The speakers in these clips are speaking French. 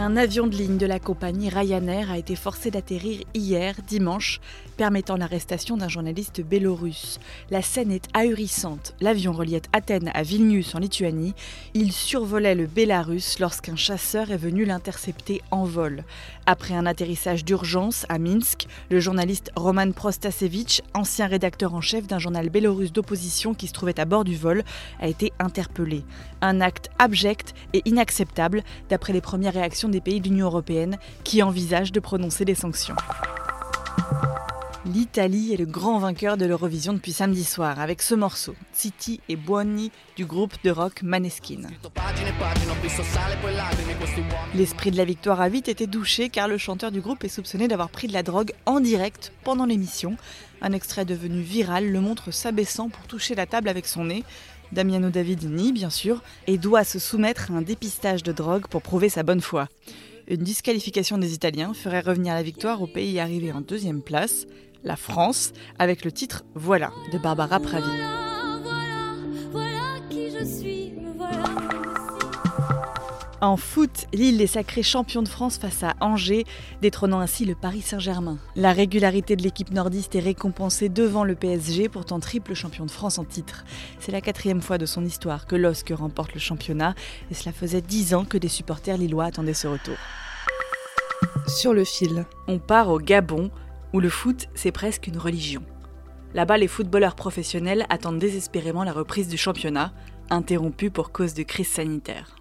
Un avion de ligne de la compagnie Ryanair a été forcé d'atterrir hier, dimanche, permettant l'arrestation d'un journaliste bélorusse. La scène est ahurissante. L'avion reliait Athènes à Vilnius en Lituanie. Il survolait le Bélarus lorsqu'un chasseur est venu l'intercepter en vol. Après un atterrissage d'urgence à Minsk, le journaliste Roman Prostasevich, ancien rédacteur en chef d'un journal bélorusse d'opposition qui se trouvait à bord du vol, a été interpellé. Un acte abject et inacceptable d'après les premières réactions des pays de l'Union européenne qui envisagent de prononcer des sanctions. L'Italie est le grand vainqueur de l'Eurovision depuis samedi soir avec ce morceau, City et Buoni du groupe de rock Maneskin. L'esprit de la victoire a vite été douché car le chanteur du groupe est soupçonné d'avoir pris de la drogue en direct pendant l'émission. Un extrait devenu viral le montre s'abaissant pour toucher la table avec son nez. Damiano Davidini, bien sûr, et doit se soumettre à un dépistage de drogue pour prouver sa bonne foi. Une disqualification des Italiens ferait revenir la victoire au pays arrivé en deuxième place, la France, avec le titre Voilà de Barbara Pravi. En foot, Lille est sacré champion de France face à Angers, détrônant ainsi le Paris Saint-Germain. La régularité de l'équipe nordiste est récompensée devant le PSG, pourtant triple champion de France en titre. C'est la quatrième fois de son histoire que l'OSC remporte le championnat, et cela faisait dix ans que des supporters lillois attendaient ce retour. Sur le fil. On part au Gabon, où le foot, c'est presque une religion. Là-bas, les footballeurs professionnels attendent désespérément la reprise du championnat, interrompu pour cause de crise sanitaire.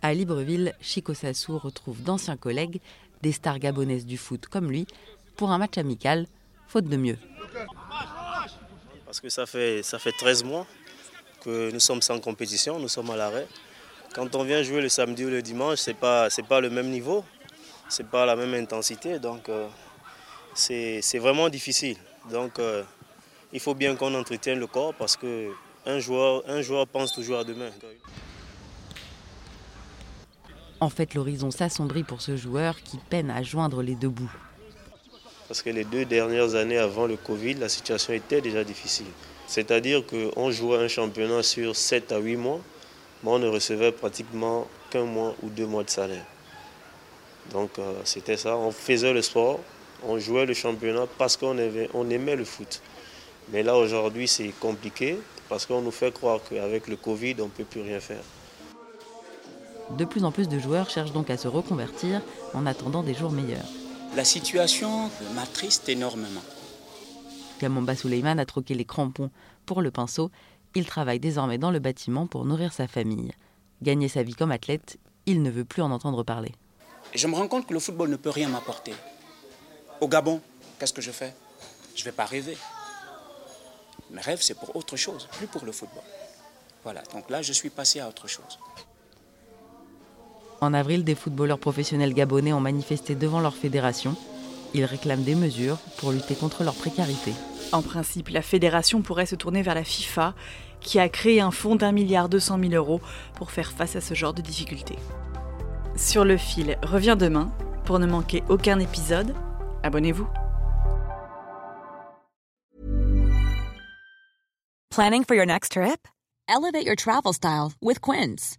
À Libreville, Chico Sassou retrouve d'anciens collègues, des stars gabonaises du foot comme lui, pour un match amical, faute de mieux. Parce que ça fait, ça fait 13 mois que nous sommes sans compétition, nous sommes à l'arrêt. Quand on vient jouer le samedi ou le dimanche, ce n'est pas, le même niveau, ce n'est pas la même intensité, donc euh, c'est vraiment difficile. Donc euh, il faut bien qu'on entretienne le corps parce que un joueur, joueur pense toujours à demain. En fait, l'horizon s'assombrit pour ce joueur qui peine à joindre les deux bouts. Parce que les deux dernières années avant le Covid, la situation était déjà difficile. C'est-à-dire qu'on jouait un championnat sur 7 à 8 mois, mais on ne recevait pratiquement qu'un mois ou deux mois de salaire. Donc euh, c'était ça, on faisait le sport, on jouait le championnat parce qu'on aimait, le foot. Mais là aujourd'hui c'est compliqué parce qu'on nous fait croire qu'avec le Covid on ne peut plus rien faire. De plus en plus de joueurs cherchent donc à se reconvertir en attendant des jours meilleurs. La situation m'attriste énormément. Kamamba Suleiman a troqué les crampons pour le pinceau. Il travaille désormais dans le bâtiment pour nourrir sa famille. Gagner sa vie comme athlète, il ne veut plus en entendre parler. Je me rends compte que le football ne peut rien m'apporter. Au Gabon, qu'est-ce que je fais? Je ne vais pas rêver. Mes rêves, c'est pour autre chose, plus pour le football. Voilà, donc là, je suis passé à autre chose. En avril, des footballeurs professionnels gabonais ont manifesté devant leur fédération. Ils réclament des mesures pour lutter contre leur précarité. En principe, la fédération pourrait se tourner vers la FIFA, qui a créé un fonds d'un milliard deux cent mille euros pour faire face à ce genre de difficultés. Sur le fil revient demain. Pour ne manquer aucun épisode, abonnez-vous. Planning for your next trip? Elevate your travel style with Quince.